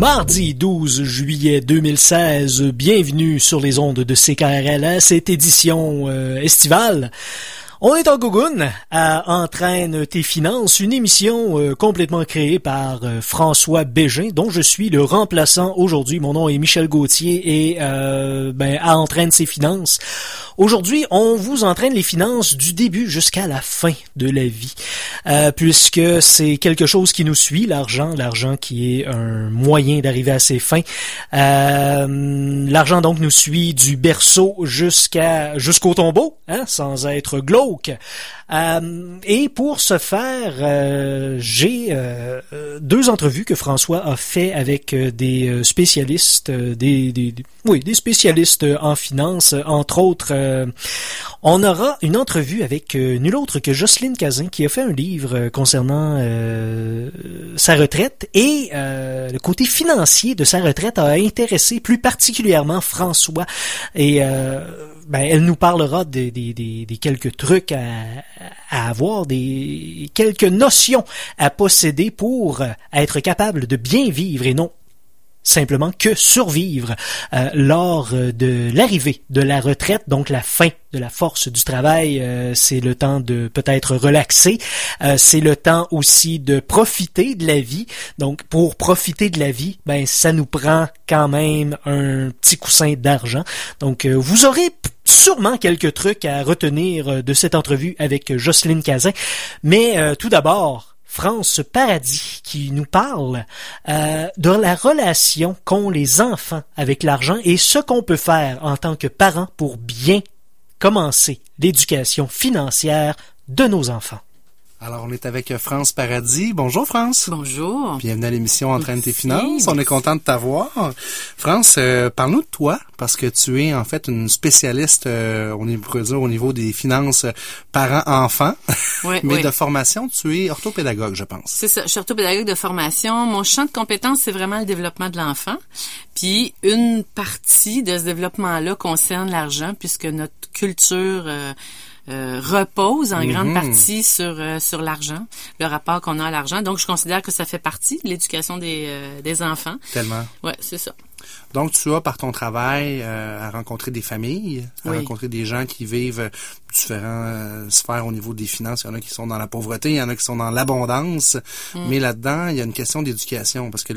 Mardi 12 juillet 2016, bienvenue sur les ondes de CKRL cette édition euh, estivale. On est en Gougoune à Entraîne tes finances, une émission euh, complètement créée par euh, François Bégin, dont je suis le remplaçant aujourd'hui. Mon nom est Michel Gauthier et euh, ben, à Entraîne ses finances. Aujourd'hui, on vous entraîne les finances du début jusqu'à la fin de la vie, puisque c'est quelque chose qui nous suit, l'argent, l'argent qui est un moyen d'arriver à ses fins. l'argent donc nous suit du berceau jusqu'à jusqu'au tombeau, hein, sans être glauque euh, et pour ce faire, euh, j'ai euh, deux entrevues que François a fait avec des spécialistes, des, oui, des spécialistes en finance, entre autres. on aura une entrevue avec nul autre que Jocelyne Cazin qui a fait un livre concernant sa retraite et le côté financier de sa retraite a intéressé plus particulièrement François et ben, elle nous parlera des, des, des, des quelques trucs à, à, avoir, des quelques notions à posséder pour être capable de bien vivre et non simplement que survivre euh, lors de l'arrivée de la retraite, donc la fin de la force du travail, euh, c'est le temps de peut-être relaxer, euh, c'est le temps aussi de profiter de la vie. Donc pour profiter de la vie, ben ça nous prend quand même un petit coussin d'argent. Donc vous aurez sûrement quelques trucs à retenir de cette entrevue avec Jocelyne Cazin, mais tout d'abord France Paradis qui nous parle euh, de la relation qu'ont les enfants avec l'argent et ce qu'on peut faire en tant que parents pour bien commencer l'éducation financière de nos enfants. Alors, on est avec France Paradis. Bonjour, France. Bonjour. Bienvenue à l'émission Entraîne tes finances. On est content de t'avoir. France, euh, parle-nous de toi, parce que tu es en fait une spécialiste, euh, on pourrait dire, au niveau des finances parents-enfants. Oui, Mais de formation, tu es orthopédagogue, je pense. C'est ça. Je suis orthopédagogue de formation. Mon champ de compétences, c'est vraiment le développement de l'enfant. Puis, une partie de ce développement-là concerne l'argent, puisque notre culture... Euh, euh, repose en grande mhm. partie sur euh, sur l'argent, le rapport qu'on a à l'argent. Donc, je considère que ça fait partie de l'éducation des, euh, des enfants. Tellement. Ouais, c'est ça. Donc, tu as, par ton travail, à rencontrer des familles, à rencontrer des gens qui vivent différentes sphères au niveau des finances. Il y en a qui sont dans la pauvreté, il y en a qui sont dans l'abondance. Mm. Mais là-dedans, il y a une question d'éducation parce que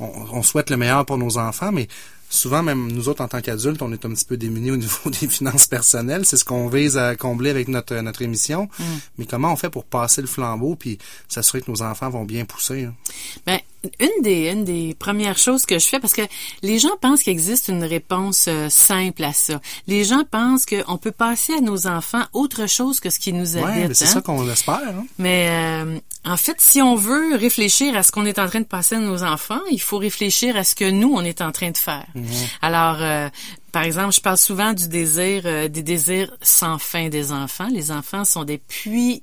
on, souhaite le meilleur pour nos enfants, mais souvent, même nous autres, en tant qu'adultes, on est un petit peu démunis au niveau des finances personnelles. C'est ce qu'on vise à combler avec notre, notre émission. Mm. Mais comment on fait pour passer le flambeau puis s'assurer que nos enfants vont bien pousser? Hein? Ben, une des, une des premières choses que je fais, parce que les gens pensent qu'il existe une réponse euh, simple à ça. Les gens pensent qu'on peut passer à nos enfants autre chose que ce qui nous habite. Ouais, c'est hein. ça qu'on espère. Hein? Mais euh, en fait, si on veut réfléchir à ce qu'on est en train de passer à nos enfants, il faut réfléchir à ce que nous, on est en train de faire. Mhm. Alors, euh, par exemple, je parle souvent du désir, des désirs sans fin des enfants. Les enfants sont des puits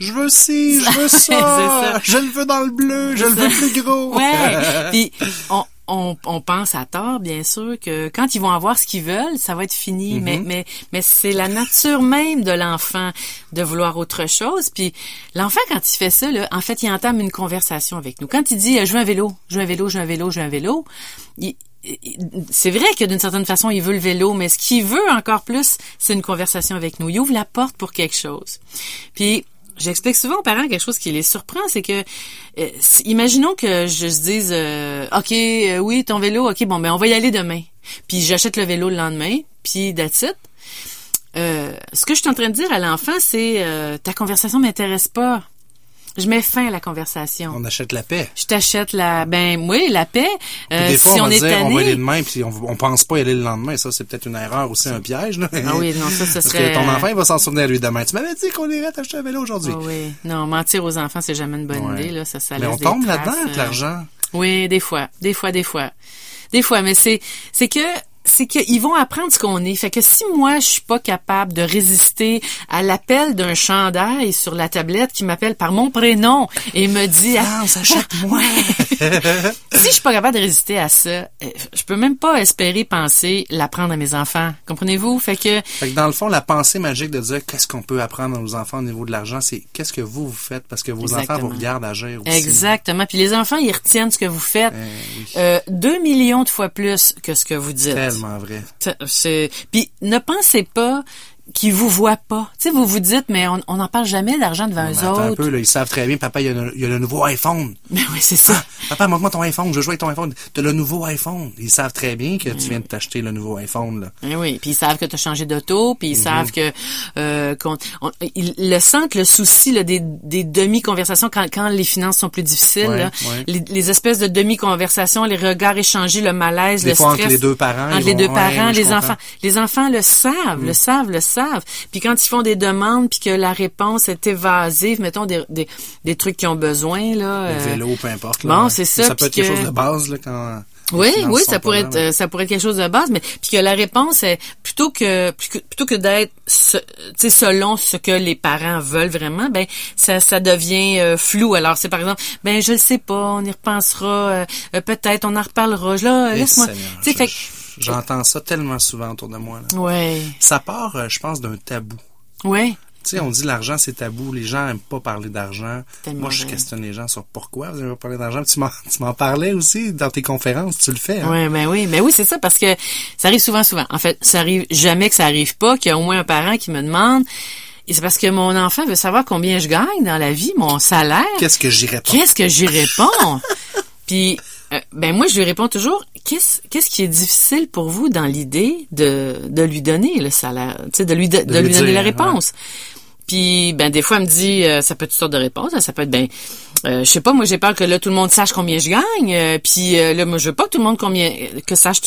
je veux ci, je veux ça, je le veux dans le bleu, je le veux plus gros. Ouais. Puis on, on, on, pense à tort, bien sûr, que quand ils vont avoir ce qu'ils veulent, ça va être fini. Mais, mm-hmm. mais, mais c'est la nature même de l'enfant de vouloir autre chose. Puis l'enfant, quand il fait ça, là, en fait, il entame une conversation avec nous. Quand il dit « je veux un vélo, je veux un vélo, je veux un vélo, je veux un vélo c'est vrai que d'une certaine façon, il veut le vélo, mais ce qu'il veut encore plus, c'est une conversation avec nous. Il ouvre la porte pour quelque chose. Puis J'explique souvent aux parents quelque chose qui les surprend, c'est que euh, imaginons que je se dise euh, OK, euh, oui, ton vélo, OK, bon ben on va y aller demain. Puis j'achète le vélo le lendemain, puis that's it. ce que je suis en train de dire à l'enfant, c'est ta conversation m'intéresse pas. Je mets fin à la conversation. On achète la paix. Je t'achète la, ben oui, la paix. Euh, des fois, si on, va est dire, on va aller demain, puis on, on pense pas y aller le lendemain. Ça, c'est peut-être une erreur aussi, un piège. Là. Ah oui, non, ça, ce serait. Parce que ton enfant, il va s'en souvenir lui demain. Tu m'avais dit qu'on irait t'acheter un vélo aujourd'hui. Ah oui, non, mentir aux enfants, c'est jamais une bonne idée. Là, ça, ça Mais on tombe là-dedans avec euh, l'argent. Oui, des fois, des fois, des fois, des fois. Mais c'est, c'est que c'est qu'ils vont apprendre ce qu'on est. Fait que si moi, je suis pas capable de résister à l'appel d'un chandail sur la tablette qui m'appelle par mon prénom et me dit, ah, achète moi. si je suis pas capable de résister à ça, euh, je peux même pas espérer penser l'apprendre à mes enfants. Comprenez-vous? Fait que, fait que dans le fond, la pensée magique de dire qu'est-ce qu'on peut apprendre à nos enfants au niveau de l'argent, c'est qu'est-ce que vous vous faites parce que vos enfants vous regardent agir aussi. Exactement. Puis les enfants, ils retiennent ce que vous faites. Eh, euh, deux millions de fois plus que ce que vous dites. Tellement vrai. C'est puis ne pensez pas qui vous voient pas. Tu sais, vous vous dites, mais on n'en parle jamais d'argent devant eux autres. un peu, là, ils savent très bien, papa, il y a, le, il y a le nouveau iPhone. Mais oui, c'est ça. Ah, papa, montre-moi ton iPhone, je joue avec ton iPhone. T'as le nouveau iPhone. Ils savent très bien que tu viens de t'acheter le nouveau iPhone, là. Mais oui, puis ils savent que tu as changé d'auto, puis ils mhm. savent que, euh, ils le sentent, le souci là, des, des demi-conversations quand, quand les finances sont plus difficiles. là, Les, espèces de demi-conversations, les regards échangés, le malaise, le stress. entre les deux parents. Entre les deux parents, les enfants. Les enfants le savent, le mm. savent, le savent. Puis quand ils font des demandes puis que la réponse est évasive, mettons des, des, des trucs qu'ils ont besoin là. Le euh, vélo, peu importe. Bon, c'est ça. Ça peut être quelque chose de base là quand. Oui, oui, ça pourrait être euh, ça pourrait être quelque chose de base, mais puis que la réponse est plutôt que plutôt que d'être sais selon ce que les parents veulent vraiment, ben ça ça devient euh, flou. Alors c'est par exemple, ben je le sais pas, on y repensera, peut-être on en reparlera. Là, laisse-moi. Tu sais, J'entends ça tellement souvent autour de moi. Là. Ouais. Ça part, euh, je pense, d'un tabou. Ouais. Tu sais, on dit l'argent c'est tabou, les gens aiment pas parler d'argent. Moi, je questionne les gens sur pourquoi vous n'aimez pas parler d'argent. Tu m'en, tu m'en parlais aussi dans tes conférences, tu le fais. Hein? Ouais, ben oui, mais oui, c'est ça parce que ça arrive souvent, souvent. En fait, ça arrive jamais que ça arrive pas qu'il y a au moins un parent qui me demande. Et c'est parce que mon enfant veut savoir combien je gagne dans la vie, mon salaire. Qu'est-ce que j'y réponds? Qu'est-ce que j'y réponds? Puis, euh, ben moi, je lui réponds toujours, qu'est-ce qu'est-ce qui est difficile pour vous dans l'idée de, de lui donner le salaire, tu sais, de lui de, lui, donner la réponse. Puis ben des fois elle me dit euh, ça peut être toutes sortes de réponses, ça peut être ben euh, je sais pas moi j'ai peur que là tout le monde sache combien je gagne, puis là moi je veux pas que tout le monde combien que sache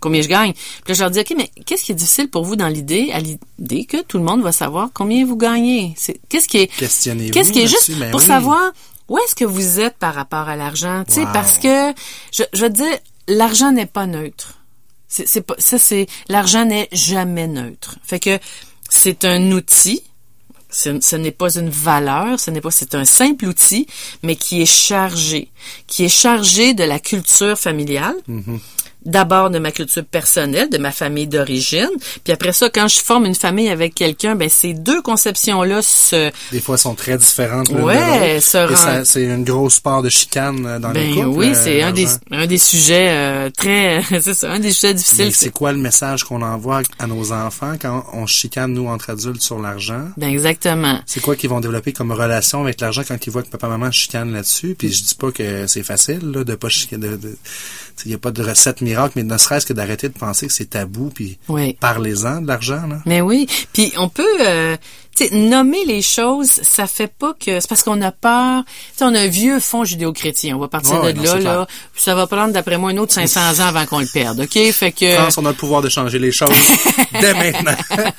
combien je gagne. Puis là je leur dis OK mais qu'est-ce qui est difficile pour vous dans l'idée à l'idée que tout le monde va savoir combien vous gagnez? C'est qu'est-ce qui est Qu'est-ce qui est juste ben pour savoir où est-ce que vous êtes par rapport à l'argent, tu sais parce que je je veux dire l'argent n'est pas neutre. C'est pas ça c'est l'argent n'est jamais neutre. Fait que c'est un outil. Ce, n'est pas une valeur, ce n'est pas, c'est un simple outil, mais qui est chargé, qui est chargé de la culture familiale, mm-hmm d'abord de ma culture personnelle, de ma famille d'origine, puis après ça, quand je forme une famille avec quelqu'un, ben ces deux conceptions-là se... Des fois, sont très différentes. Ouais, C'est une grosse part de chicane euh, dans ben, les couples. Oui, euh, c'est un des, un des sujets euh, très... c'est ça, un des sujets difficiles. C'est quoi le message qu'on envoie à nos enfants quand on chicane, nous, entre adultes, sur l'argent? Ben exactement. C'est quoi qu'ils vont développer comme relation avec l'argent quand ils voient que papa-maman chicane là-dessus? Puis je dis pas que c'est facile, là, de pas chicaner... De, il n'y a pas de recette miracle, mais ne serait-ce que d'arrêter de penser que c'est tabou, puis parlez-en de l'argent. Là. Mais oui, puis on peut euh, nommer les choses, ça fait pas que... C'est parce qu'on a peur... sais, on a un vieux fond judéo-chrétien, on va partir de là, là, ça va prendre, d'après moi, un autre 500 ans avant qu'on le perde, OK? Fait que... France, on a le pouvoir de changer les choses dès maintenant.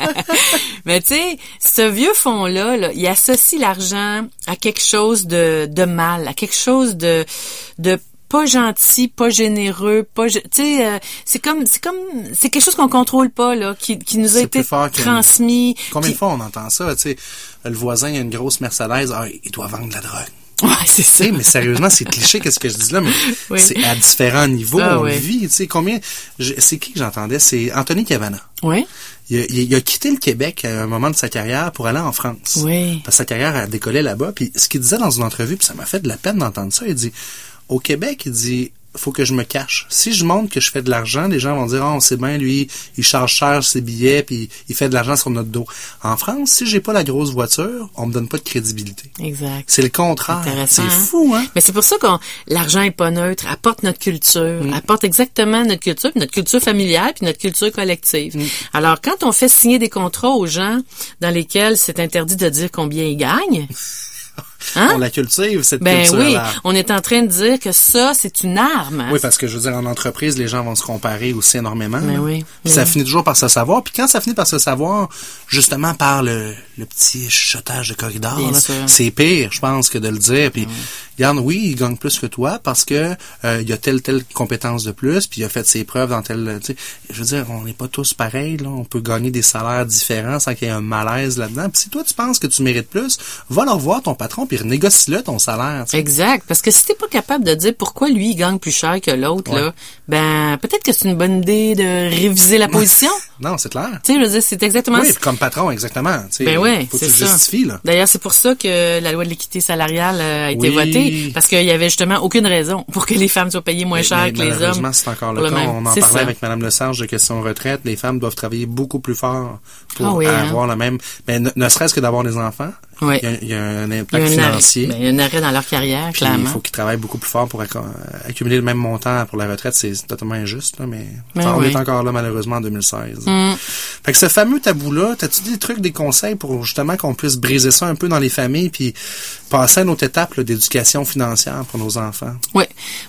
mais tu sais, ce vieux fond-là, là, il associe l'argent à quelque chose de, de mal, à quelque chose de, de pas gentil, pas généreux, pas tu sais euh, c'est comme c'est comme c'est quelque chose qu'on contrôle pas là qui, qui nous a été transmis. Combien de fois on entend ça, tu sais le voisin a une grosse Mercedes, ah, il doit vendre de la drogue. Ouais, c'est ça. mais sérieusement, c'est cliché qu'est-ce que je dis là, mais c'est à différents niveaux ah, on vit, tu sais combien c'est qui que j'entendais, c'est Anthony Cavana. Oui. Il a, il a, quitté le Québec à un moment de sa carrière pour aller en France. Oui. Parce que sa carrière a décollé là-bas. Puis ce qu'il disait dans une entrevue, puis ça m'a fait de la peine d'entendre ça, il dit au Québec, il dit faut que je me cache. Si je montre que je fais de l'argent, les gens vont dire, oh, c'est bien, lui, il charge cher ses billets, puis il fait de l'argent sur notre dos. En France, si j'ai pas la grosse voiture, on me donne pas de crédibilité. Exact. C'est le contraire. C'est hein? fou, hein? Mais c'est pour ça que l'argent est pas neutre, apporte notre culture, mm. apporte exactement notre culture, notre culture familiale, puis notre culture collective. Mm. Alors, quand on fait signer des contrats aux gens dans lesquels c'est interdit de dire combien ils gagnent, Hein? On la cultive, cette Ben culture oui, on est en train de dire que ça, c'est une arme. Oui, parce que je veux dire, en entreprise, les gens vont se comparer aussi énormément. Ben oui. Puis ça finit toujours par se savoir. Puis quand ça finit par se savoir, justement par le, le petit chuchotage de corridor, c'est pire, je pense, que de le dire. Puis, regarde, oui, il gagne plus que toi parce que euh, il a telle telle compétence de plus, puis il a fait ses preuves dans tel. Tu sais, je veux dire, on n'est pas tous pareils. Là, on peut gagner des salaires différents sans qu'il y ait un malaise là-dedans. Puis si toi tu penses que tu mérites plus, va leur voir ton patron puis renégocie-le ton salaire. Exact, parce que si t'es pas capable de dire pourquoi lui il gagne plus cher que l'autre Ouais. là, ben peut-être que c'est une bonne idée de réviser la position. Non, c'est clair. tu sais, je veux dire, c'est exactement Oui, comme patron, exactement. Ben ouais, faut que tu ça. justifies, là. D'ailleurs, c'est pour ça que la loi de l'équité salariale euh, a été Oui. votée, parce qu'il y avait justement aucune raison pour que les femmes soient payées moins Mais- cher mais que les hommes. malheureusement, c'est encore le cas. même. On en parlait ça. avec Mme Lesage de question retraite. Les femmes doivent travailler beaucoup plus fort pour Ah oui, hein. avoir le même... Mais ne, ne serait-ce que d'avoir des enfants, Oui. il, y a, il y a un Il y a impact arrêt, financier. ben, il y a un arrêt dans leur carrière, Puis clairement. il faut qu'ils travaillent beaucoup plus fort pour acc- accumuler le même montant pour la retraite. C'est totalement injuste, là, mais Ben Enfin, on oui. est encore là malheureusement en 2016. Mm. Fait que ce fameux tabou-là, t'as-tu des trucs, des conseils pour justement qu'on puisse briser ça un peu dans les familles puis passer à une autre étape d'éducation financière pour nos enfants? Oui.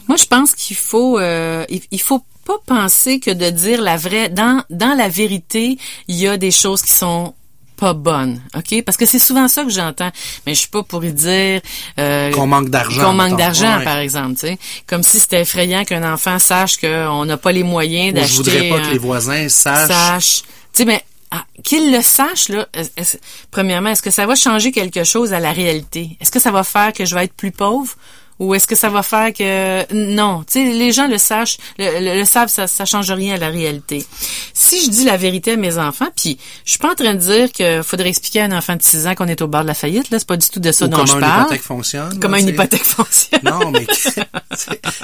Moi, je pense qu'il faut, euh, il, il faut pas penser que de dire la vraie, dans, dans la vérité, il y a des choses qui sont pas bonnes, ok? Parce que c'est souvent ça que j'entends. Mais je suis pas pour y dire euh, Qu'on manque d'argent, Qu'on manque d'argent, Ouais. par exemple, tu sais. Comme si c'était effrayant qu'un enfant sache qu'on n'a pas les moyens Moi, je d'acheter. voudrais pas un- que les voisins sachent. sache. Tu sais, mais ah, qu'il le sache, là, est- premièrement, est-ce que ça va changer quelque chose à la réalité? Est-ce que ça va faire que je vais être plus pauvre? Ou est-ce que ça va faire que non, tu sais les gens le sachent, le, le- le savent, ça ça change rien à la réalité. Si je dis la vérité à mes enfants, puis je suis pas en train de dire que faudrait expliquer à un enfant de 6 ans qu'on est au bord de la faillite là, c'est pas du tout de ça Ou dont comment je une parle. hypothèque fonctionne. Comment une hypothèque fonctionne. Non, mais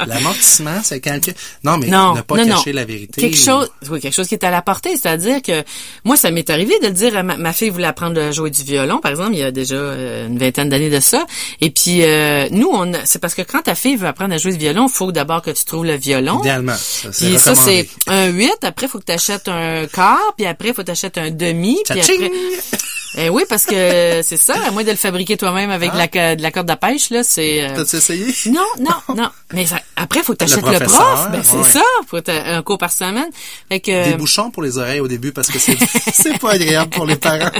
l'amortissement, c'est quelqu'un. Non, mais non, ne pas non, cacher non. la vérité. Quelque chose, oui, quelque chose qui est à la portée, c'est-à-dire que moi, ça m'est arrivé de le dire à ma, ma fille voulait apprendre à jouer du violon, par exemple, il y a déjà euh, une vingtaine d'années de ça. Et puis euh, nous, on, a- c'est parce que quand ta fille veut apprendre à jouer du violon, il faut d'abord que tu trouves le violon. Idéalement. Puis ça, c'est un 8, après, faut que tu achètes un quart, puis après, faut que tu achètes un demi, puis après... Eh oui, parce que c'est ça, à moins de le fabriquer toi-même avec Ah. de, la, de la corde à pêche, là, c'est... euh, T'as-tu essayé? non, non, non. Mais ça- après, faut que t'achètes le, professeur, prof. Ben, c'est ouais. ça. Faut un cours par semaine. Fait que, Des bouchons pour les oreilles au début parce que c'est c'est pas agréable pour les parents.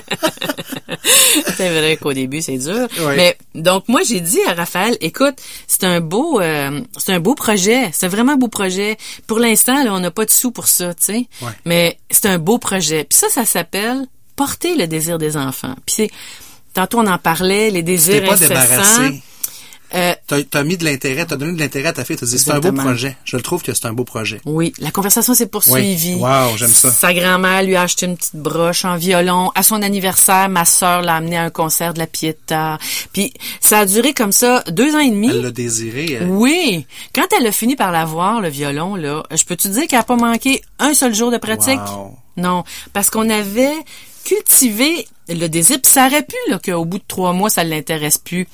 c'est vrai qu'au début, c'est dur. Ouais. Mais, donc, moi, j'ai dit à Raphaël, écoute, c'est un beau, euh, c'est un beau projet. C'est un vraiment beau projet. Pour l'instant, là, on n'a pas de sous pour ça, tu sais. Ouais. Mais c'est un beau projet. Puis ça, ça s'appelle porter le désir des enfants. Puis c'est, tantôt on en parlait, les T'es désirs pas incessants. débarrassé. Euh, T'as as mis de l'intérêt, t'as donné de l'intérêt à ta fille, t'as dit c'est un beau projet. Je le trouve que c'est un beau projet. Oui, la conversation s'est poursuivie. Oui. Wow, j'aime ça. Sa grand-mère lui a acheté une petite broche en violon. À son anniversaire, ma sœur l'a amené à un concert de la Pietà. Puis ça a duré comme ça deux ans et demi. Elle l'a désiré. elle. Oui. Quand elle a fini par l'avoir, le violon, là, je peux te dire qu'elle a pas manqué un seul jour de pratique? Wow. Non. Parce qu'on avait cultivé le désir, ça aurait pu, qu'au bout de trois mois, ça l'intéresse plus.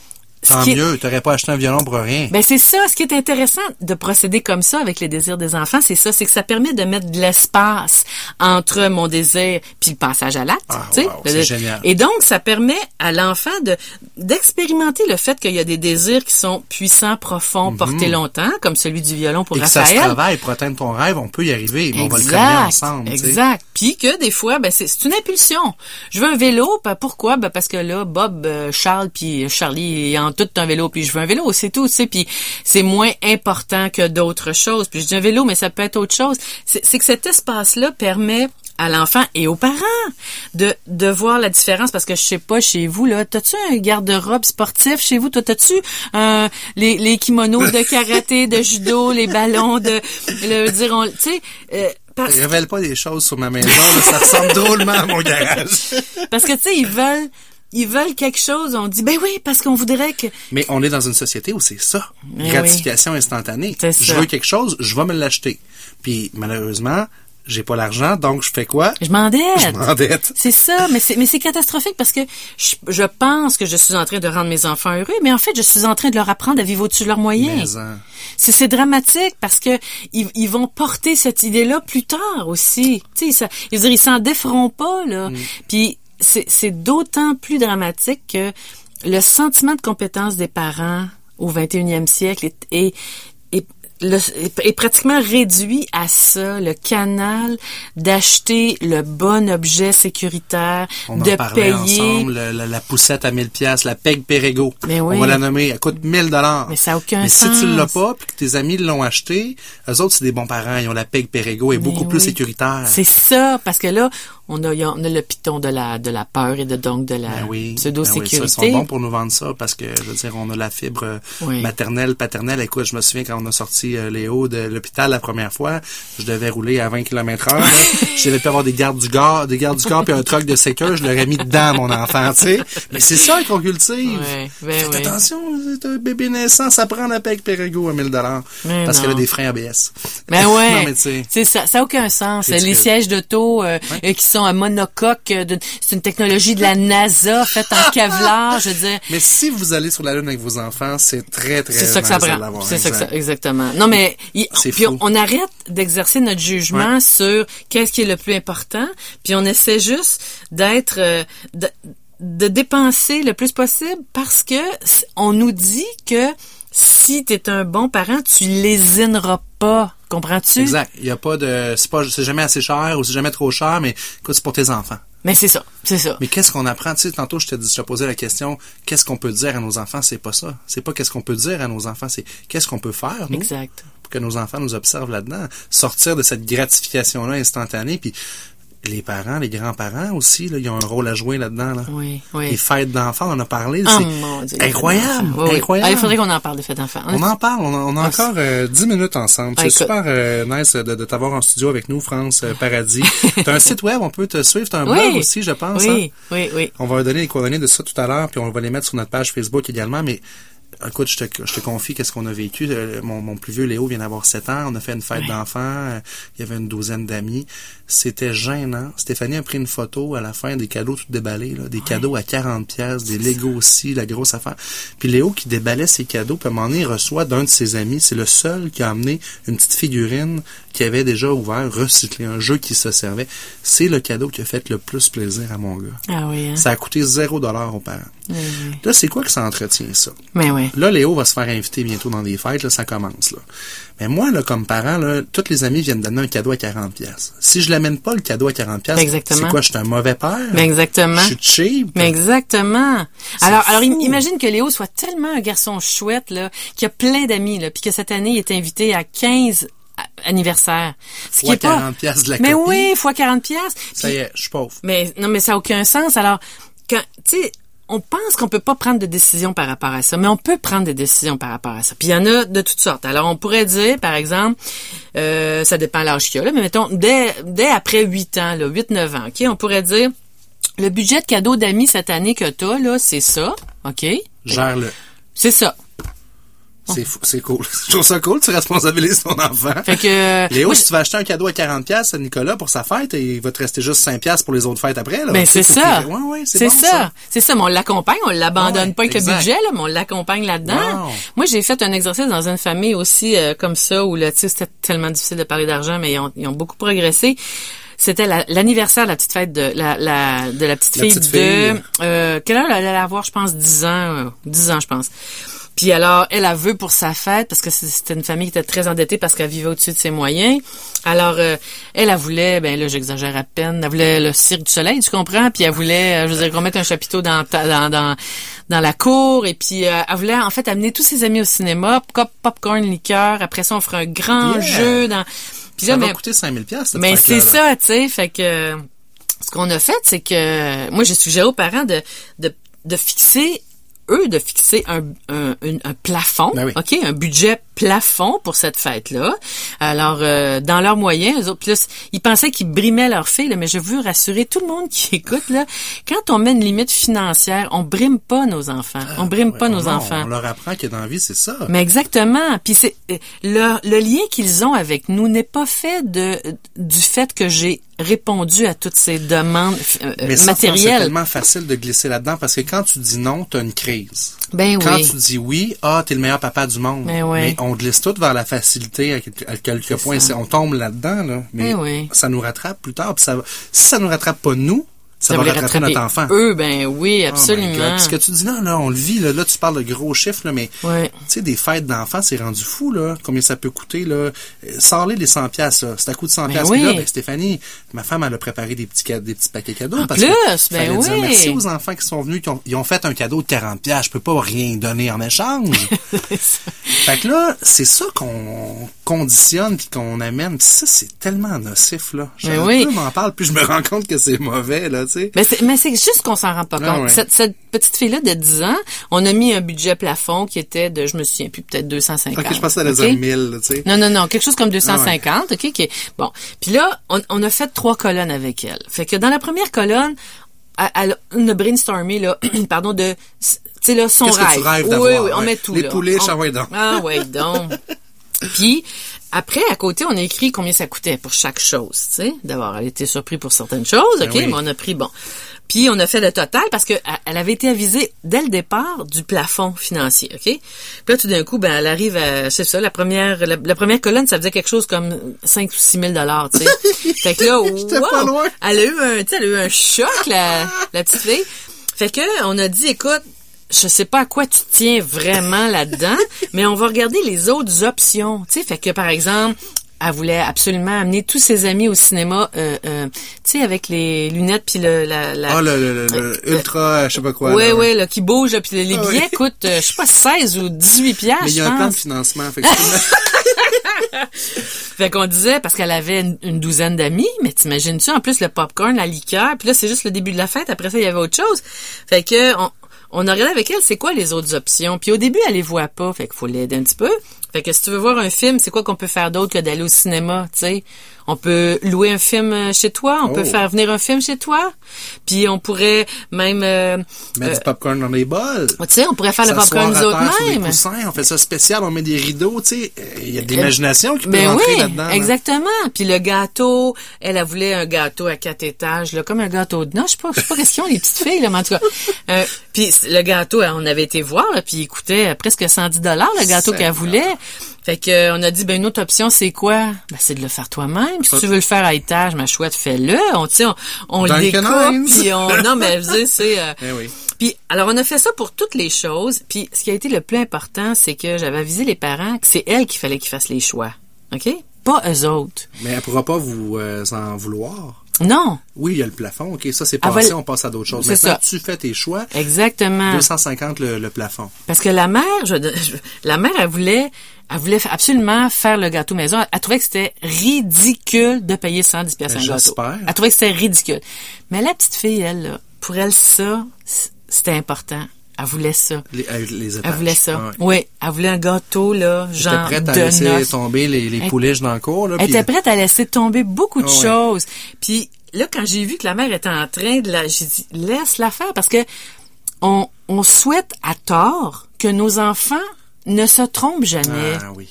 Tant qui mieux, t'aurais pas acheté un violon pour rien. ben c'est ça, ce qui est intéressant de procéder comme ça avec les désirs des enfants, c'est ça, c'est que ça permet de mettre de l'espace entre mon désir puis le passage à l'acte. Ah, tu sais. wow, c'est génial. Et donc ça permet à l'enfant de d'expérimenter le fait qu'il y a des désirs qui sont puissants, profonds, portés longtemps, comme celui du violon pour Mhm. Et que ça se Raphaël. travaille pour atteindre ton rêve, on peut y arriver, mais on va le cumuler ensemble. Exact. Puis que des fois, ben c'est une impulsion. Je veux un vélo, ben pourquoi? Ben parce que là, Bob, euh, Charles, puis Charlie, ils tout un vélo, puis je veux un vélo, c'est tout, tu sais. Puis c'est moins important que d'autres choses. Puis je dis un vélo, mais ça peut être autre chose. C'est que cet espace-là permet à l'enfant et aux parents de, de voir la différence parce que je sais pas chez vous là t'as-tu un garde-robe sportif chez vous? Toi t'as-tu euh, les, les kimonos de karaté de judo les ballons de le dire on- tu sais euh, parce, Révèle pas des choses sur ma maison, là, ça ressemble drôlement à mon garage. parce que tu sais ils veulent ils veulent quelque chose on dit ben oui parce qu'on voudrait que Mais on est dans une société où c'est ça. Mais Gratification instantanée. C'est Je ça. veux quelque chose, je vais me l'acheter. Puis malheureusement, j'ai pas l'argent, donc je fais quoi? je m'endette Je m'endette. C'est ça, mais c'est mais c'est catastrophique parce que je, je pense que je suis en train de rendre mes enfants heureux, mais en fait je suis en train de leur apprendre à vivre au-dessus de leurs moyens. C'est c'est dramatique parce que ils, ils vont porter cette idée-là plus tard aussi. Tu sais, ça, ils, dire, ils s'en déferont pas là. Puis c'est d'autant plus dramatique que le sentiment de compétence des parents au 21e siècle est, est, le, est pratiquement réduit à ça, le canal d'acheter le bon objet sécuritaire, On de en payer. ensemble, la, la poussette à 1000 pièces, la PEG Perego. Mais oui. On va la nommer, elle coûte 1000 dollars. Mais ça a aucun Mais sens. si tu l'as pas, puis que tes amis l'ont acheté, eux autres c'est des bons parents, ils ont la PEG Perego, est Mais beaucoup plus sécuritaire. C'est ça, parce que là, on a, on a le piton de la, de la peur et de donc de la Ben oui, ben oui, pseudo-sécurité. ça, ils sont bons pour nous vendre ça parce que je veux dire, on a la fibre euh, Oui. maternelle, paternelle. Écoute, je me souviens quand on a sorti euh, Léo de l'hôpital la première fois, je devais rouler à 20 km heure. je devais pas avoir des gardes du corps, des gardes du corps puis un truck de sécurité, je l'aurais mis dedans mon enfant, tu sais. Mais c'est ça qu'on cultive. Ouais, ben Faites attention, c'est un bébé naissant, ça prend la PEC Perego à 1000 dollars parce qu'elle a des freins ABS. Ben ouais. non mais tu sais. Ça, ça a aucun sens. Les sièges d'auto euh, euh, qui sont à monocoque, euh, c'est une technologie de la NASA faite en Kevlar, je veux dire. Mais si vous allez sur la lune avec vos enfants, c'est très très C'est ça que ça prend. C'est ça que ça, exact. exactement. Non mais puis on, on arrête d'exercer notre jugement sur qu'est-ce qui est le plus important, puis on essaie juste d'être euh, de, de dépenser le plus possible parce que on nous dit que si tu es un bon parent, tu lésineras pas. Comprends-tu? Exact. Il y a pas de, c'est pas, c'est jamais assez cher ou c'est jamais trop cher, mais écoute, c'est pour tes enfants. Mais c'est ça, c'est ça. Mais qu'est-ce qu'on apprend? Tu sais, tantôt, je te, dis- je te posais la question, qu'est-ce qu'on peut dire à nos enfants? C'est pas ça. C'est pas qu'est-ce qu'on peut dire à nos enfants, c'est qu'est-ce qu'on peut faire, nous, Exact. pour que nos enfants nous observent là-dedans. Sortir de cette gratification-là instantanée, puis les parents, les grands-parents aussi, là, ils ont un rôle à jouer là-dedans, là. Oui, oui. Les fêtes d'enfants, on en a parlé. Oh c'est incroyable. Oui, incroyable. Ah, il faudrait qu'on en parle des fêtes d'enfants. On en parle, on a, on a Ah, encore euh, 10 minutes ensemble. Ah, C'est super euh, nice de, de t'avoir en studio avec nous, France euh, Paradis. T'as un site web, on peut te suivre, t'as un blog aussi, je pense. hein? Oui, oui, oui. On va donner les coordonnées de ça tout à l'heure, puis on va les mettre sur notre page Facebook également, mais écoute, je te, je te confie qu'est-ce qu'on a vécu. Euh, Mon, mon plus vieux Léo vient d'avoir 7 ans. On a fait une fête d'enfants. euh, Il y avait une douzaine d'amis. C'était gênant. Stéphanie a pris une photo à la fin des cadeaux tout déballés, là, des cadeaux à 40 pièces, des Lego aussi, la grosse affaire. Puis Léo qui déballait ses cadeaux, puis à un moment donné, il reçoit d'un de ses amis, c'est le seul qui a amené une petite figurine qui avait déjà ouvert, recyclé, un jeu qui se servait. C'est le cadeau qui a fait le plus plaisir à mon gars. Ah oui, hein? Ça a coûté zéro dollar aux parents. Oui, oui. Là, c'est quoi que ça entretient, ça? Mais oui. Là, Léo va se faire inviter bientôt dans des fêtes, là, ça commence, là. Mais moi, là, comme parent, là, tous les amis viennent donner un cadeau à 40 pièces. Si je l'amène pas, le cadeau à 40 pièces, c'est quoi, je suis un mauvais père? Mais exactement. Je suis cheap? Mais exactement. Alors, alors fou. imagine que Léo soit tellement un garçon chouette là, qu'il a plein d'amis là, puis que cette année il est invité à 15 a- anniversaires. Ce Fois qui est pas 40 pièces de la Mais copie. oui, fois 40 pièces. Ça y est, je suis pauvre. Mais non, mais ça n'a aucun sens. Alors, quand, tu sais, on pense qu'on peut pas prendre de décision par rapport à ça, mais on peut prendre des décisions par rapport à ça. Puis il y en a de toutes sortes. Alors, on pourrait dire, par exemple, euh, ça dépend de l'âge qu'il y a, là, mais mettons, dès, dès après 8 ans, là, 8-9 ans, OK, on pourrait dire, le budget de cadeau d'amis cette année que tu as, là, c'est ça, OK? Gère-le. C'est ça. C'est fou, c'est cool. Je trouve ça cool, tu responsabilises ton enfant. Fait que... Léo, si tu vas acheter un cadeau à 40 pièces à Nicolas pour sa fête, il va te rester juste 5 pièces pour les autres fêtes après, là. Ben c'est ça. Ouais, ouais, c'est bon, ça. C'est ça. Mais on l'accompagne, on l'abandonne Ouais, pas avec exact. le budget, là, mais on l'accompagne là-dedans. Wow. Moi, j'ai fait un exercice dans une famille aussi euh, comme ça où là, tu sais, c'était tellement difficile de parler d'argent, mais ils ont, ils ont beaucoup progressé. C'était la- l'anniversaire de la petite fête de la, la de la petite La fille petite de fille. euh, quelle heure elle allait avoir, je pense 10 ans, euh, 10 ans je pense. Puis alors, elle a veut pour sa fête, parce que c'était une famille qui était très endettée parce qu'elle vivait au-dessus de ses moyens. Alors, euh, elle, elle voulait, ben là, j'exagère à peine, elle voulait le cirque du soleil, tu comprends? Puis elle voulait, euh, je veux dire, qu'on mette un chapiteau dans, ta- dans, dans, dans la cour. Et puis, euh, elle voulait, en fait, amener tous ses amis au cinéma, pop, popcorn, liqueur. Après ça, on ferait un grand Yeah. jeu dans... Puis Ça là, va mais- coûter 5000 pièces mais c'est ça, tu sais, fait que ce qu'on a fait, c'est que moi j'ai suggéré aux parents de de, de fixer eux de fixer un, un, un- un plafond, Ben oui. ok, un budget plafond pour cette fête-là. Alors euh, dans leurs moyens, eux autres, plus ils pensaient qu'ils brimaient leur fille, là, mais je veux rassurer tout le monde qui écoute là, quand on met une limite financière, on brime pas nos enfants, on brime pas nos Ah, Non, enfants. On leur apprend que dans la vie, c'est ça. Mais exactement. Puis c'est euh, le, le lien qu'ils ont avec nous n'est pas fait de du fait que j'ai répondu à toutes ces demandes euh, Mais ça, France, c'est matérielles. tellement facile de glisser là-dedans parce que quand tu dis non, t'as une crise. Ben Quand oui. tu dis oui, ah, t'es le meilleur papa du monde. Ben oui. Mais on glisse tout vers la facilité à quelques, points. On tombe là-dedans, là. Mais Ben oui. ça nous rattrape plus tard. Puis ça, si ça nous rattrape pas nous, ça, va rattraper, notre enfant. Eux, ben oui, oh absolument. ce que tu dis là, là, on le vit, là, là tu parles de gros chiffres, là, mais ouais. tu sais, des fêtes d'enfants, c'est rendu fou, là. Combien ça peut coûter, là. Sors-les les 100 pièces là. C'est à coup de 100 ben pièces là, ben, Stéphanie, ma femme, elle a préparé des petits, des petits paquets cadeaux. En parce plus, que ben oui. Dire merci aux enfants qui sont venus, qui ont, ils ont fait un cadeau de 40 pièces. Je peux pas rien donner en échange. fait que là, c'est ça qu'on conditionne puis qu'on amène. Pis ça, c'est tellement nocif, là. Ben oui. Plus m'en parle, puis je me rends compte que c'est mauvais, là, tu sais. Mais c'est juste qu'on s'en rend pas ah compte. Cette, cette, petite fille-là de 10 ans, on a mis un budget plafond qui était de, je me souviens plus, peut-être 250. Ok, je pensais à la okay? 1000, tu sais. Non, non, non, quelque chose comme 250, ah ok, qui bon. Puis là, on, on, a fait trois colonnes avec elle. Fait que dans la première colonne, elle, elle a brainstormé, là, pardon, de, tu sais, là, son rêve. Que tu rêves oui, oui, on met tout, Les là. poulets, on... ah donc. Ah, ouais, donc. Puis, après, à côté, on a écrit combien ça coûtait pour chaque chose, tu sais. D'abord, elle était surprise pour certaines choses, Ben OK, mais on a pris, bon. Puis, on a fait le total parce que elle avait été avisée dès le départ du plafond financier, OK? Puis là, tout d'un coup, ben, elle arrive à, c'est ça, la première, la, première colonne, ça faisait quelque chose comme 5 ou 6 000 dollars, tu sais. fait que là, wow, elle a eu un, tu sais, elle a eu un choc, la, la petite fille. Fait que, on a dit, écoute, je sais pas à quoi tu tiens vraiment là-dedans, mais on va regarder les autres options. Tu sais, fait que par exemple, elle voulait absolument amener tous ses amis au cinéma, euh, euh, tu sais, avec les lunettes puis le la, la ah, le, le, le, ultra, je sais pas quoi. Ouais, là, ouais, là, qui bouge, là, puis les ah, billets oui. coûtent, euh, je sais pas, 16 ou 18 piastres. Mais il y a un plan de financement, effectivement. fait qu'on disait parce qu'elle avait une, une douzaine d'amis, mais t'imagines-tu en plus le popcorn, la liqueur, puis là c'est juste le début de la fête. Après ça il y avait autre chose. Fait que on, on a regardé avec elle c'est quoi les autres options? Puis au début elle les voit pas, fait qu'il faut l'aider un petit peu. Fait que si tu veux voir un film, c'est quoi qu'on peut faire d'autre que d'aller au cinéma, tu sais? On peut louer un film chez toi, on Oh. peut faire venir un film chez toi. Puis on pourrait même euh, Mettre euh, du popcorn dans les bols. tu sais, on pourrait faire le popcorn nous autres mêmes. on fait ça spécial, on met des rideaux, tu sais. Il y a de l'imagination qui peut Ben rentrer oui, là-dedans. là. exactement. Puis le gâteau, elle, elle voulait un gâteau à quatre étages, là, comme un gâteau de noix. Je sais pas, je sais pas ont les petites filles, là, mais en tout cas. Euh, puis le gâteau, on avait été voir, là, puis il coûtait presque 110 dollars le gâteau qu'elle voulait. Fait que euh, on a dit ben une autre option c'est quoi? Ben c'est de le faire toi-même. Si tu veux le faire à étage, ma chouette, fais-le. On tu on, on le découpe puis on non mais je veux dire, c'est euh, Eh oui. puis alors on a fait ça pour toutes les choses. Puis ce qui a été le plus important, c'est que j'avais avisé les parents que c'est elles qu'il fallait qu'ils fassent les choix. OK? Pas eux autres. Mais elle pourra pas vous euh, en vouloir. Non, Oui, il y a le plafond. OK, ça, c'est passé, va- on passe à d'autres choses. Maintenant, ça. tu fais tes choix. exactement. 250 le, le plafond. Parce que la mère, je, je- la mère, elle voulait, elle voulait absolument faire le gâteau maison. Elle, elle trouvait que c'était ridicule de payer 110 pièces Ben, un gâteau. j'espère. Elle trouvait que c'était ridicule. Mais la petite fille, elle, là, pour elle, ça, c'était important. Elle voulait ça. Les, les Elle voulait ça. Ah. Oui, elle voulait un gâteau, là, genre prête à laisser noces. tomber les, les Elle- pouliches dans le cours. Là, Elle était prête à laisser tomber beaucoup de Ah choses. Puis là, quand j'ai vu que la mère était en train de la... J'ai dit, laisse-la faire parce que on, on souhaite à tort que nos enfants ne se trompent jamais. Ah oui.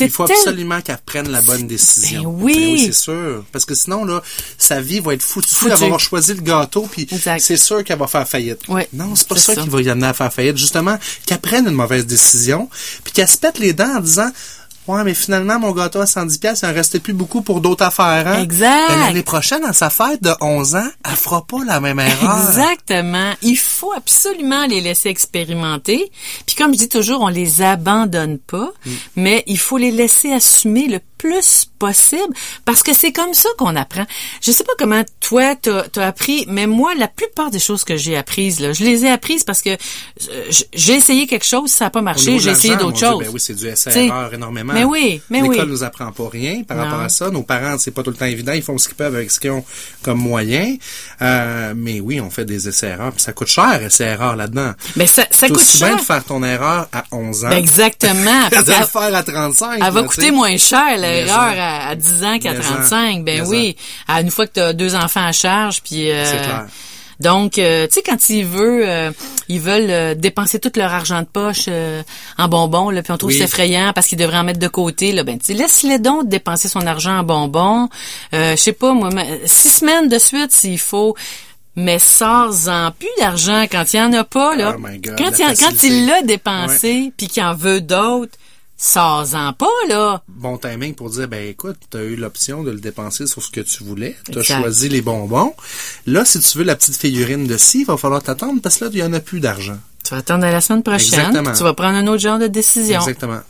Il faut tel- absolument qu'elle prenne la bonne décision. Ben oui. c'est sûr. Parce que sinon, là, sa vie va être foutue. Foutue. Elle va avoir choisi le gâteau, puis c'est sûr qu'elle va faire faillite. Ouais. Non, c'est pas ça. qui va y amener à faire faillite. Justement, qu'elle prenne une mauvaise décision, puis qu'elle se pète les dents en disant Ouais, mais finalement, mon gâteau à 110 pièces, il en restait plus beaucoup pour d'autres affaires, hein? Exact. Ben, L'année prochaine, à sa fête de 11 ans, elle fera pas la même erreur. Exactement. Il faut absolument les laisser expérimenter. Puis comme je dis toujours, on les abandonne pas, Mm. mais il faut les laisser assumer le plus possible parce que c'est comme ça qu'on apprend. Je sais pas comment toi t'as as appris, mais moi la plupart des choses que j'ai apprises là, je les ai apprises parce que euh, j'ai essayé quelque chose, ça a pas marché, j'ai essayé d'autres mon choses. Ben oui, c'est du essai-erreur énormément. mais oui, mais oui. L'école nous apprend pas rien par Non. rapport à ça. Nos parents, c'est pas tout le temps évident. Ils font ce qu'ils peuvent avec ce qu'ils ont comme moyen. Euh, mais oui, on fait des essais-erreurs. Puis ça coûte cher, essai-erreur là-dedans. Mais ça, ça coûte aussi bien cher. de faire ton erreur à 11 ans. Ben, exactement. de le faire à 35. Elle va là, tu coûter moins cher l'erreur Mais à, à 10 ans qu'à Mais 35. Ben oui, à une fois que tu as deux enfants à charge puis euh, C'est clair. Donc euh, tu sais quand ils veulent euh, ils veulent euh, dépenser tout leur argent de poche euh, en bonbons là puis on trouve Oui. c'est effrayant parce qu'ils devraient en mettre de côté là ben laisse-les donc dépenser son argent en bonbons. Euh, je sais pas moi six semaines de suite s'il faut mais sors-en plus d'argent quand il y en a pas là. Oh my God, quand il, quand il l'a dépensé puis qu'il en veut d'autres sors-en pas, là. Bon timing pour dire, ben écoute, tu as eu l'option de le dépenser sur ce que tu voulais. Tu as choisi les bonbons. Là, si tu veux la petite figurine de scie, il va falloir t'attendre parce que là, il n'y en a plus d'argent. Tu vas attendre à la semaine prochaine. Tu vas prendre un autre genre de décision. Exactement.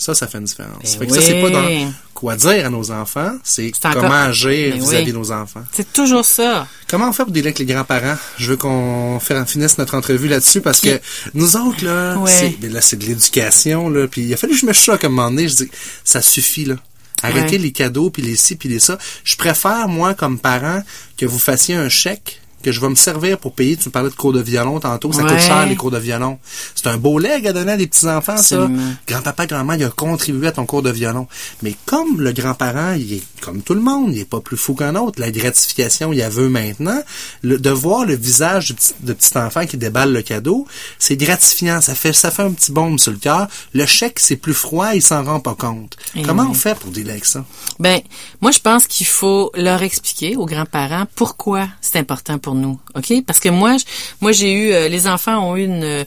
Ça, ça fait une différence. Ben ça, c'est pas dans quoi dire à nos enfants, c'est comment agir ben vis-à-vis de nos enfants. C'est toujours ça. Comment on fait pour dealer avec les grands-parents? Je veux qu'on finisse notre entrevue là-dessus parce que nous autres, là, c'est, ben là, c'est de l'éducation, là, puis il a fallu que je me choque à un moment donné. Je dis, ça suffit, là. Arrêtez les cadeaux, puis les ci, puis les ça. Je préfère, moi, comme parent, que vous fassiez un chèque que je vais me servir pour payer. Tu me parlais de cours de violon tantôt. Ça coûte cher, les cours de violon. C'est un beau leg à donner à des petits-enfants, ça. Grand-papa, grand-mère, il a contribué à ton cours de violon. Mais comme le grand-parent, il est comme tout le monde, il est pas plus fou qu'un autre. La gratification, il y a veut maintenant. Le, de voir le visage de petit, de petit enfant qui déballe le cadeau, c'est gratifiant. Ça fait, ça fait un petit baume sur le cœur. Le chèque, c'est plus froid, il s'en rend pas compte. Eh Comment on fait pour avec ça? Ben, moi, je pense qu'il faut leur expliquer aux grands-parents pourquoi c'est important pour nous, ok? Parce que moi, moi j'ai eu, euh, les enfants ont eu une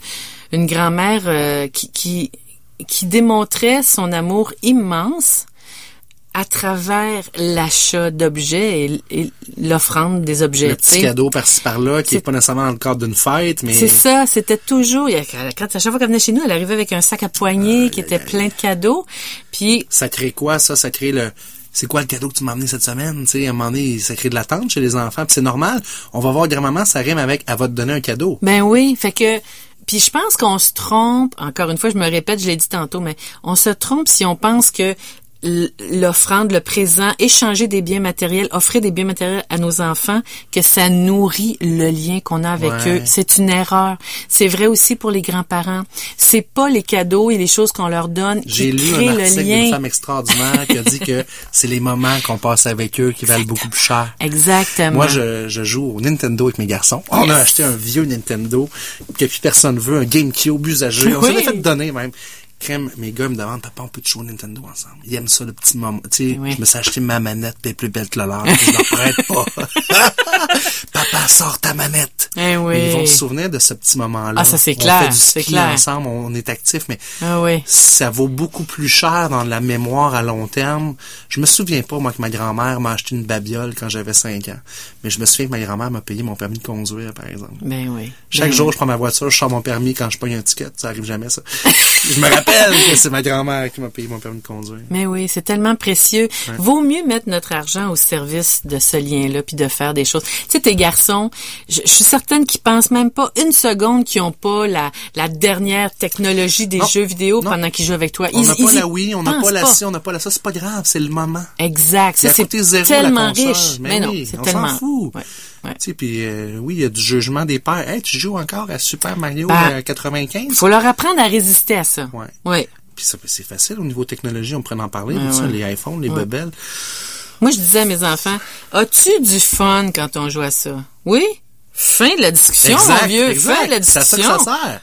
une grand-mère euh, qui, qui qui démontrait son amour immense à travers l'achat d'objets et, l'offrande des objets. Le petit cadeau par-ci par-là qui est, pas nécessairement dans le cadre d'une fête, mais c'est ça. C'était toujours. Quand à chaque fois qu'elle venait chez nous, elle arrivait avec un sac à poignée qui était plein de cadeaux. Puis ça crée quoi ça? Ça crée le c'est quoi le cadeau que tu m'as amené cette semaine? Sais, à un moment donné, ça crée de l'attente chez les enfants. C'est normal. On va voir grand-maman, ça rime avec elle va te donner un cadeau. Ben oui, fait que puis je pense qu'on se trompe, encore une fois, je me répète, je l'ai dit tantôt, mais on se trompe si on pense que l'offrande, le présent, échanger des biens matériels, offrir des biens matériels à nos enfants, que ça nourrit le lien qu'on a avec eux. C'est une erreur. C'est vrai aussi pour les grands-parents. C'est pas les cadeaux et les choses qu'on leur donne J'ai lu un article d'une femme extraordinaire qui a dit que c'est les moments qu'on passe avec eux qui valent beaucoup plus cher. Exactement. Moi, je, je joue au Nintendo avec mes garçons. On a acheté un vieux Nintendo que plus personne veut, un GameCube usagé. On s'est fait donner même crème, mes gars me demandent, papa, on peut jouer au Nintendo ensemble? Ils aiment ça, le petit moment. Tu sais, je me suis acheté ma manette, puis plus belle que leur, je leur prête pas. papa, sort ta manette. Eh oui. Ils vont se souvenir de ce petit moment-là. Ah, ça c'est clair. On fait du ski ensemble, on est actifs, mais ah, oui. ça vaut beaucoup plus cher dans la mémoire à long terme. Je me souviens pas, moi, que ma grand-mère m'a acheté une babiole quand j'avais 5 ans. Mais je me souviens que ma grand-mère m'a payé mon permis de conduire, par exemple. Ben oui. Chaque ben jour, je prends ma voiture, je sors mon permis quand je paye un ticket. Ça arrive jamais, ça. je me rappelle que c'est ma grand-mère qui m'a payé mon permis de conduire. Mais oui, c'est tellement précieux. Vaut mieux mettre notre argent au service de ce lien-là puis de faire des choses. Tu sais, tes garçons, je, suis certaine qu'ils pensent même pas une seconde qu'ils ont pas la, la dernière technologie des jeux vidéo pendant qu'ils jouent avec toi. On n'a pas la Wii, on n'a pas la ci, on n'a pas la ça. C'est pas grave, c'est le moment. Exact. Ça, c'est tellement riche. Mais, non, c'est tellement. Puis euh, oui, il y a du jugement des pères. Hey, tu joues encore à Super Mario 95? Ben, faut leur apprendre à résister à ça. Ouais. Puis ça, c'est facile au niveau technologie, on pourrait en parler, les iPhones, les bebelles. Moi, je disais à mes enfants, as-tu du fun quand on joue à ça? Oui? Fin de la discussion, mon vieux. Fin de la discussion. C'est ça que ça sert.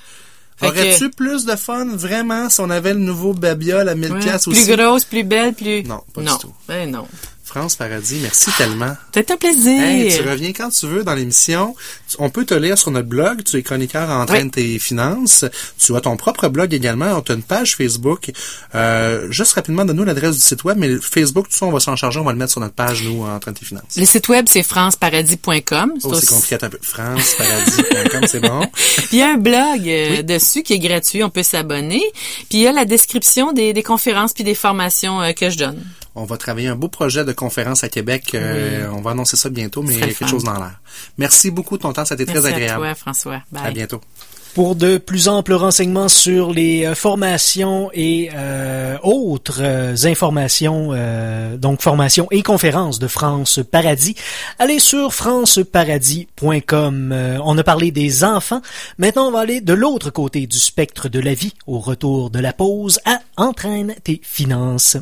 Aurais-tu plus de fun vraiment si on avait le nouveau babiole à 1000 pièces aussi? Plus grosse, plus belle, plus... Non, pas du tout. Ben non. France Paradis, merci tellement. C'est un plaisir. tu reviens quand tu veux dans l'émission. On peut te lire sur notre blog. Tu es chroniqueur en train de tes finances. Tu as ton propre blog également. On a une page Facebook. Euh, juste rapidement, donne-nous l'adresse du site web, mais Facebook, tout ça, on va s'en charger. On va le mettre sur notre page, nous, en train de tes finances. Le site web, c'est franceparadis.com. Oh, c'est compliqué un peu. franceparadis.com, c'est bon. Puis il y a un blog euh, dessus qui est gratuit. On peut s'abonner. Puis il y a la description des, des conférences puis des formations euh, que je donne. On va travailler un beau projet de conférence à Québec. Euh, on va annoncer ça bientôt, mais il y a quelque chose dans l'air. Merci beaucoup de ton temps, ça a été très agréable. À toi, François. Bye. À bientôt. Pour de plus amples renseignements sur les euh, formations et euh, autres informations, donc formations et conférences de France Paradis, allez sur franceparadis.com. on a parlé des enfants. Maintenant, on va aller de l'autre côté du spectre de la vie, au retour de la pause, à Entraîne tes finances.